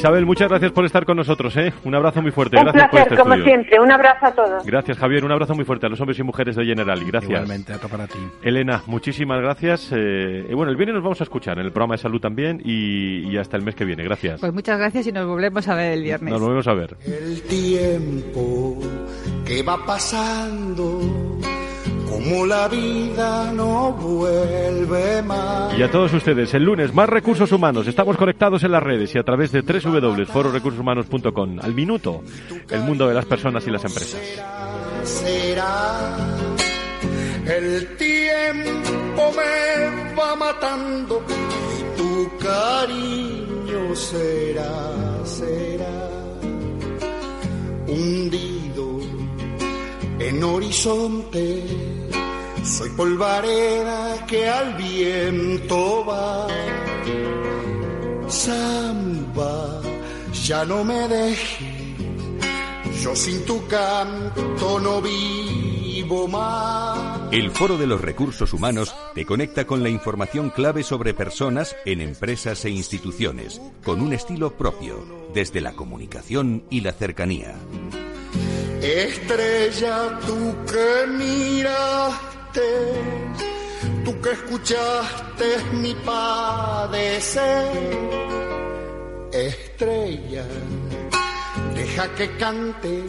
Isabel, muchas gracias por estar con nosotros. ¿eh? Un abrazo muy fuerte. Un gracias placer, por este como siempre. Un abrazo a todos. Gracias, Javier. Un abrazo muy fuerte a los hombres y mujeres de General. Gracias. Igualmente, para ti. Elena, muchísimas gracias. Eh, y bueno, el viernes nos vamos a escuchar en el programa de salud también y, y, hasta el mes que viene. Gracias. Pues muchas gracias y nos volvemos a ver el viernes. Nos volvemos a ver. El tiempo que va pasando como la vida no vuelve más. Y a todos ustedes, el lunes, más recursos humanos. Estamos conectados en las redes y a través de www.fororecursoshumanos.com. Al minuto, el mundo de las personas y las empresas. Será, el tiempo me va matando y tu cariño será, será hundido en horizonte soy polvareda que al viento va. Samba, ya no me dejes, yo sin tu canto no vivo más. El Foro de los Recursos Humanos te conecta con la información clave sobre personas en empresas e instituciones, con un estilo propio, desde la comunicación y la cercanía. Estrella, tú que miras tú que escuchaste mi padecer, estrella, deja que cante,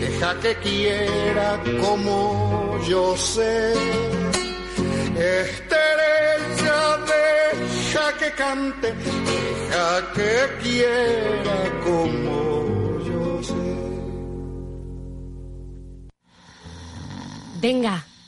deja que quiera como yo sé. Estrella, deja que cante, deja que quiera como yo sé. Venga,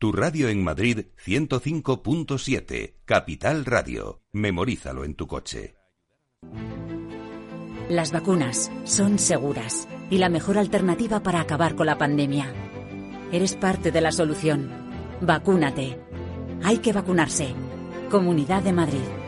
Tu radio en Madrid 105.7, Capital Radio. Memorízalo en tu coche. Las vacunas son seguras y la mejor alternativa para acabar con la pandemia. Eres parte de la solución. Vacúnate. Hay que vacunarse. Comunidad de Madrid.